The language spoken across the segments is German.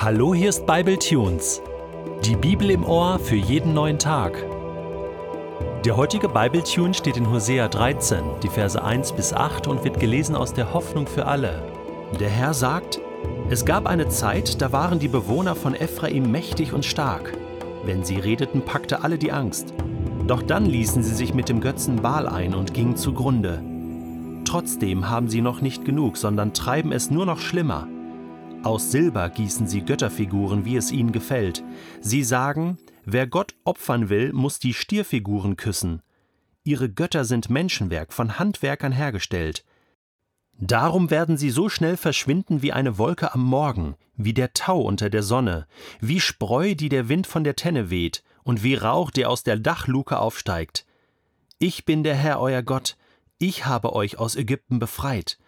Hallo, hier ist Bible Tunes. Die Bibel im Ohr für jeden neuen Tag. Der heutige Bible Tune steht in Hosea 13, die Verse 1 bis 8 und wird gelesen aus der Hoffnung für alle. Der Herr sagt: Es gab eine Zeit, da waren die Bewohner von Ephraim mächtig und stark. Wenn sie redeten, packte alle die Angst. Doch dann ließen sie sich mit dem Götzen Baal ein und gingen zugrunde. Trotzdem haben sie noch nicht genug, sondern treiben es nur noch schlimmer. Aus Silber gießen sie Götterfiguren, wie es ihnen gefällt. Sie sagen, wer Gott opfern will, muss die Stierfiguren küssen. Ihre Götter sind Menschenwerk, von Handwerkern hergestellt. Darum werden sie so schnell verschwinden wie eine Wolke am Morgen, wie der Tau unter der Sonne, wie Spreu, die der Wind von der Tenne weht, und wie Rauch, der aus der Dachluke aufsteigt. Ich bin der Herr euer Gott, ich habe euch aus Ägypten befreit.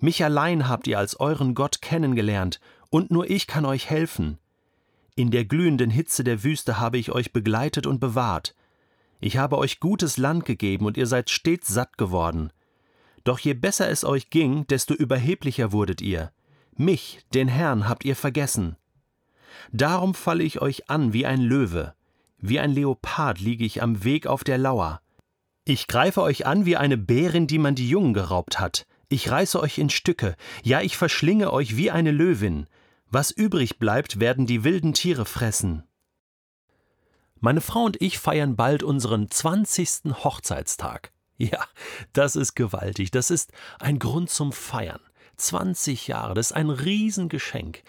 Mich allein habt ihr als euren Gott kennengelernt, und nur ich kann euch helfen. In der glühenden Hitze der Wüste habe ich euch begleitet und bewahrt. Ich habe euch gutes Land gegeben, und ihr seid stets satt geworden. Doch je besser es euch ging, desto überheblicher wurdet ihr. Mich, den Herrn, habt ihr vergessen. Darum falle ich euch an wie ein Löwe, wie ein Leopard liege ich am Weg auf der Lauer. Ich greife euch an wie eine Bärin, die man die Jungen geraubt hat. Ich reiße euch in Stücke, ja, ich verschlinge euch wie eine Löwin. Was übrig bleibt, werden die wilden Tiere fressen. Meine Frau und ich feiern bald unseren 20. Hochzeitstag. Ja, das ist gewaltig, das ist ein Grund zum Feiern. 20 Jahre, das ist ein Riesengeschenk.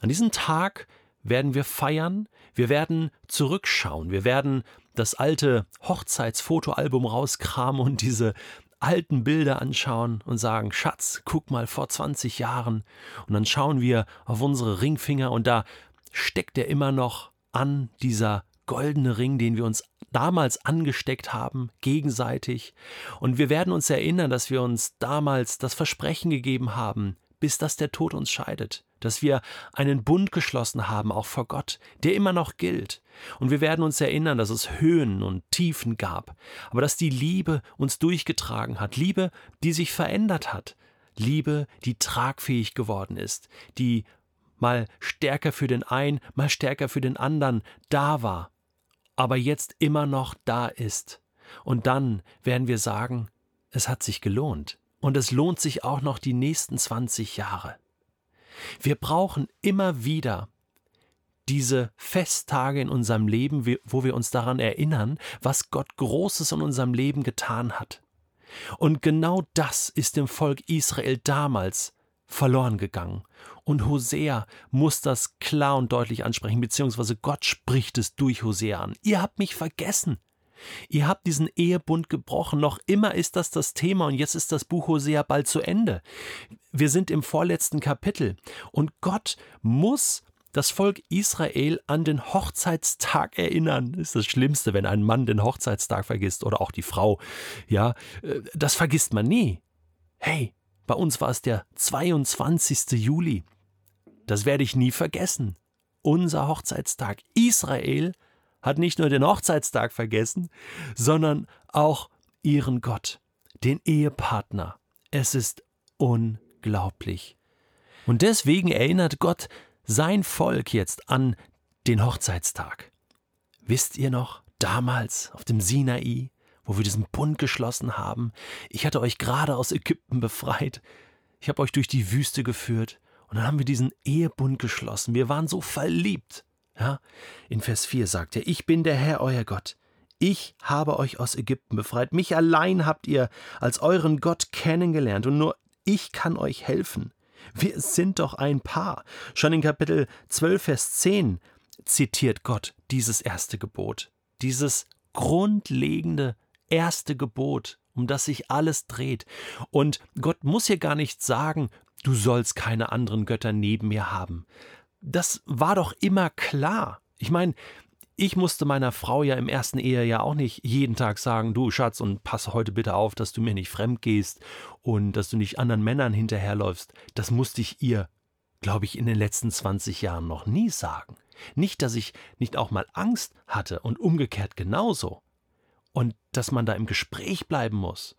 An diesem Tag werden wir feiern, wir werden zurückschauen, wir werden das alte Hochzeitsfotoalbum rauskramen und diese alten Bilder anschauen und sagen, Schatz, guck mal vor 20 Jahren. Und dann schauen wir auf unsere Ringfinger und da steckt er immer noch an, dieser goldene Ring, den wir uns damals angesteckt haben, gegenseitig. Und wir werden uns erinnern, dass wir uns damals das Versprechen gegeben haben, bis dass der Tod uns scheidet dass wir einen Bund geschlossen haben, auch vor Gott, der immer noch gilt. Und wir werden uns erinnern, dass es Höhen und Tiefen gab, aber dass die Liebe uns durchgetragen hat, Liebe, die sich verändert hat, Liebe, die tragfähig geworden ist, die mal stärker für den einen, mal stärker für den anderen da war, aber jetzt immer noch da ist. Und dann werden wir sagen, es hat sich gelohnt. Und es lohnt sich auch noch die nächsten 20 Jahre. Wir brauchen immer wieder diese Festtage in unserem Leben, wo wir uns daran erinnern, was Gott Großes in unserem Leben getan hat. Und genau das ist dem Volk Israel damals verloren gegangen. Und Hosea muss das klar und deutlich ansprechen, beziehungsweise Gott spricht es durch Hosea an. Ihr habt mich vergessen. Ihr habt diesen Ehebund gebrochen, noch immer ist das das Thema und jetzt ist das Buch Hosea bald zu Ende. Wir sind im vorletzten Kapitel und Gott muss das Volk Israel an den Hochzeitstag erinnern. Das ist das Schlimmste, wenn ein Mann den Hochzeitstag vergisst oder auch die Frau. Ja, äh, das vergisst man nie. Hey, bei uns war es der 22. Juli. Das werde ich nie vergessen. Unser Hochzeitstag. Israel hat nicht nur den Hochzeitstag vergessen, sondern auch ihren Gott, den Ehepartner. Es ist unglaublich. Und deswegen erinnert Gott sein Volk jetzt an den Hochzeitstag. Wisst ihr noch, damals auf dem Sinai, wo wir diesen Bund geschlossen haben, ich hatte euch gerade aus Ägypten befreit, ich habe euch durch die Wüste geführt, und dann haben wir diesen Ehebund geschlossen, wir waren so verliebt. Ja, in Vers 4 sagt er, ich bin der Herr euer Gott. Ich habe euch aus Ägypten befreit. Mich allein habt ihr als euren Gott kennengelernt und nur ich kann euch helfen. Wir sind doch ein Paar. Schon in Kapitel 12, Vers 10 zitiert Gott dieses erste Gebot. Dieses grundlegende erste Gebot, um das sich alles dreht. Und Gott muss hier gar nicht sagen, du sollst keine anderen Götter neben mir haben, das war doch immer klar. Ich meine, ich musste meiner Frau ja im ersten Ehejahr auch nicht jeden Tag sagen, du Schatz, und passe heute bitte auf, dass du mir nicht fremd gehst und dass du nicht anderen Männern hinterherläufst. Das musste ich ihr, glaube ich, in den letzten 20 Jahren noch nie sagen. Nicht, dass ich nicht auch mal Angst hatte und umgekehrt genauso. Und dass man da im Gespräch bleiben muss.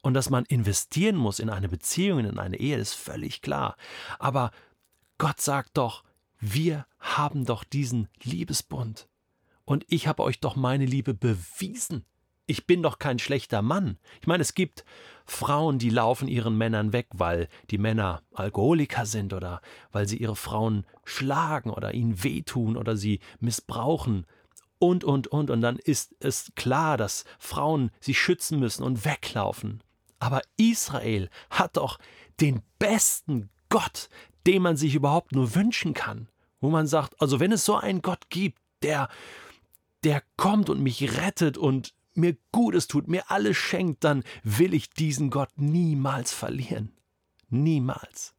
Und dass man investieren muss in eine Beziehung, in eine Ehe, ist völlig klar. Aber Gott sagt doch, wir haben doch diesen Liebesbund. Und ich habe euch doch meine Liebe bewiesen. Ich bin doch kein schlechter Mann. Ich meine, es gibt Frauen, die laufen ihren Männern weg, weil die Männer Alkoholiker sind oder weil sie ihre Frauen schlagen oder ihnen wehtun oder sie missbrauchen und, und, und. Und dann ist es klar, dass Frauen sich schützen müssen und weglaufen. Aber Israel hat doch den besten Gott, den man sich überhaupt nur wünschen kann. Wo man sagt, also wenn es so einen Gott gibt, der, der kommt und mich rettet und mir Gutes tut, mir alles schenkt, dann will ich diesen Gott niemals verlieren. Niemals.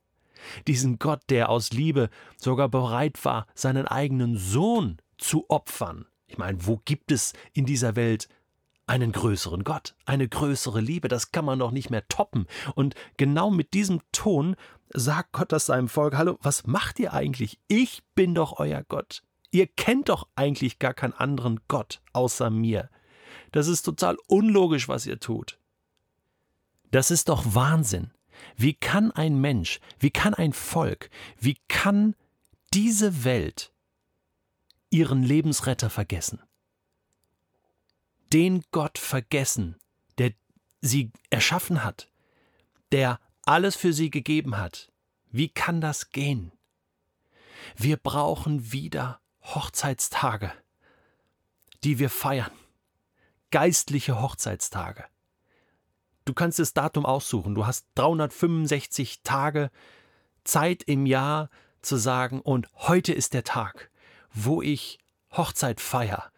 Diesen Gott, der aus Liebe sogar bereit war, seinen eigenen Sohn zu opfern. Ich meine, wo gibt es in dieser Welt einen größeren Gott, eine größere Liebe? Das kann man doch nicht mehr toppen. Und genau mit diesem Ton sagt Gott das seinem Volk: Hallo, was macht ihr eigentlich? Ich bin doch euer Gott. Ihr kennt doch eigentlich gar keinen anderen Gott außer mir. Das ist total unlogisch, was ihr tut. Das ist doch Wahnsinn. Wie kann ein Mensch, wie kann ein Volk, wie kann diese Welt ihren Lebensretter vergessen. Den Gott vergessen, der sie erschaffen hat, der alles für sie gegeben hat. Wie kann das gehen? Wir brauchen wieder Hochzeitstage, die wir feiern. Geistliche Hochzeitstage. Du kannst das Datum aussuchen. Du hast 365 Tage Zeit im Jahr zu sagen, und heute ist der Tag wo ich Hochzeit feier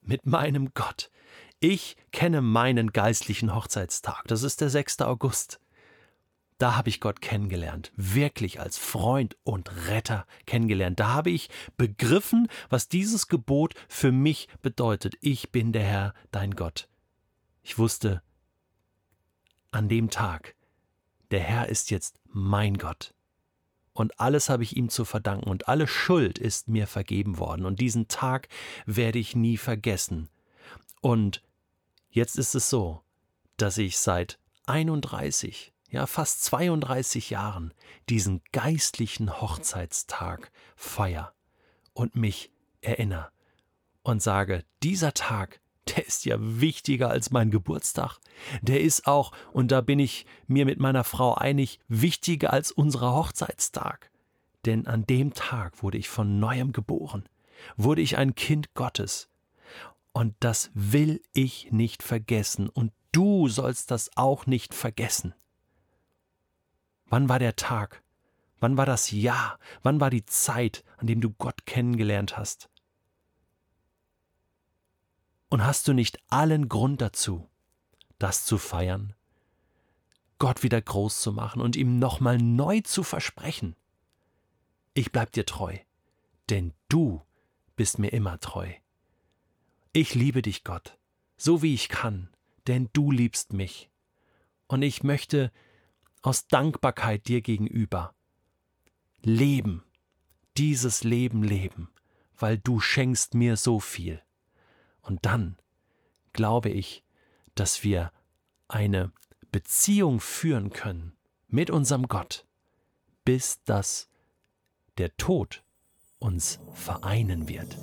mit meinem Gott. Ich kenne meinen geistlichen Hochzeitstag. Das ist der 6. August. Da habe ich Gott kennengelernt, wirklich als Freund und Retter kennengelernt. Da habe ich begriffen, was dieses Gebot für mich bedeutet. Ich bin der Herr, dein Gott. Ich wusste, an dem Tag, der Herr ist jetzt mein Gott und alles habe ich ihm zu verdanken und alle Schuld ist mir vergeben worden und diesen Tag werde ich nie vergessen. Und jetzt ist es so, dass ich seit 31, ja fast 32 Jahren diesen geistlichen Hochzeitstag feier und mich erinnere und sage, dieser Tag der ist ja wichtiger als mein Geburtstag. Der ist auch, und da bin ich mir mit meiner Frau einig, wichtiger als unser Hochzeitstag. Denn an dem Tag wurde ich von neuem geboren, wurde ich ein Kind Gottes. Und das will ich nicht vergessen, und du sollst das auch nicht vergessen. Wann war der Tag? Wann war das Jahr? Wann war die Zeit, an dem du Gott kennengelernt hast? Und hast du nicht allen Grund dazu, das zu feiern, Gott wieder groß zu machen und ihm nochmal neu zu versprechen? Ich bleib dir treu, denn du bist mir immer treu. Ich liebe dich, Gott, so wie ich kann, denn du liebst mich. Und ich möchte aus Dankbarkeit dir gegenüber leben, dieses Leben leben, weil du schenkst mir so viel. Und dann glaube ich, dass wir eine Beziehung führen können mit unserem Gott, bis dass der Tod uns vereinen wird.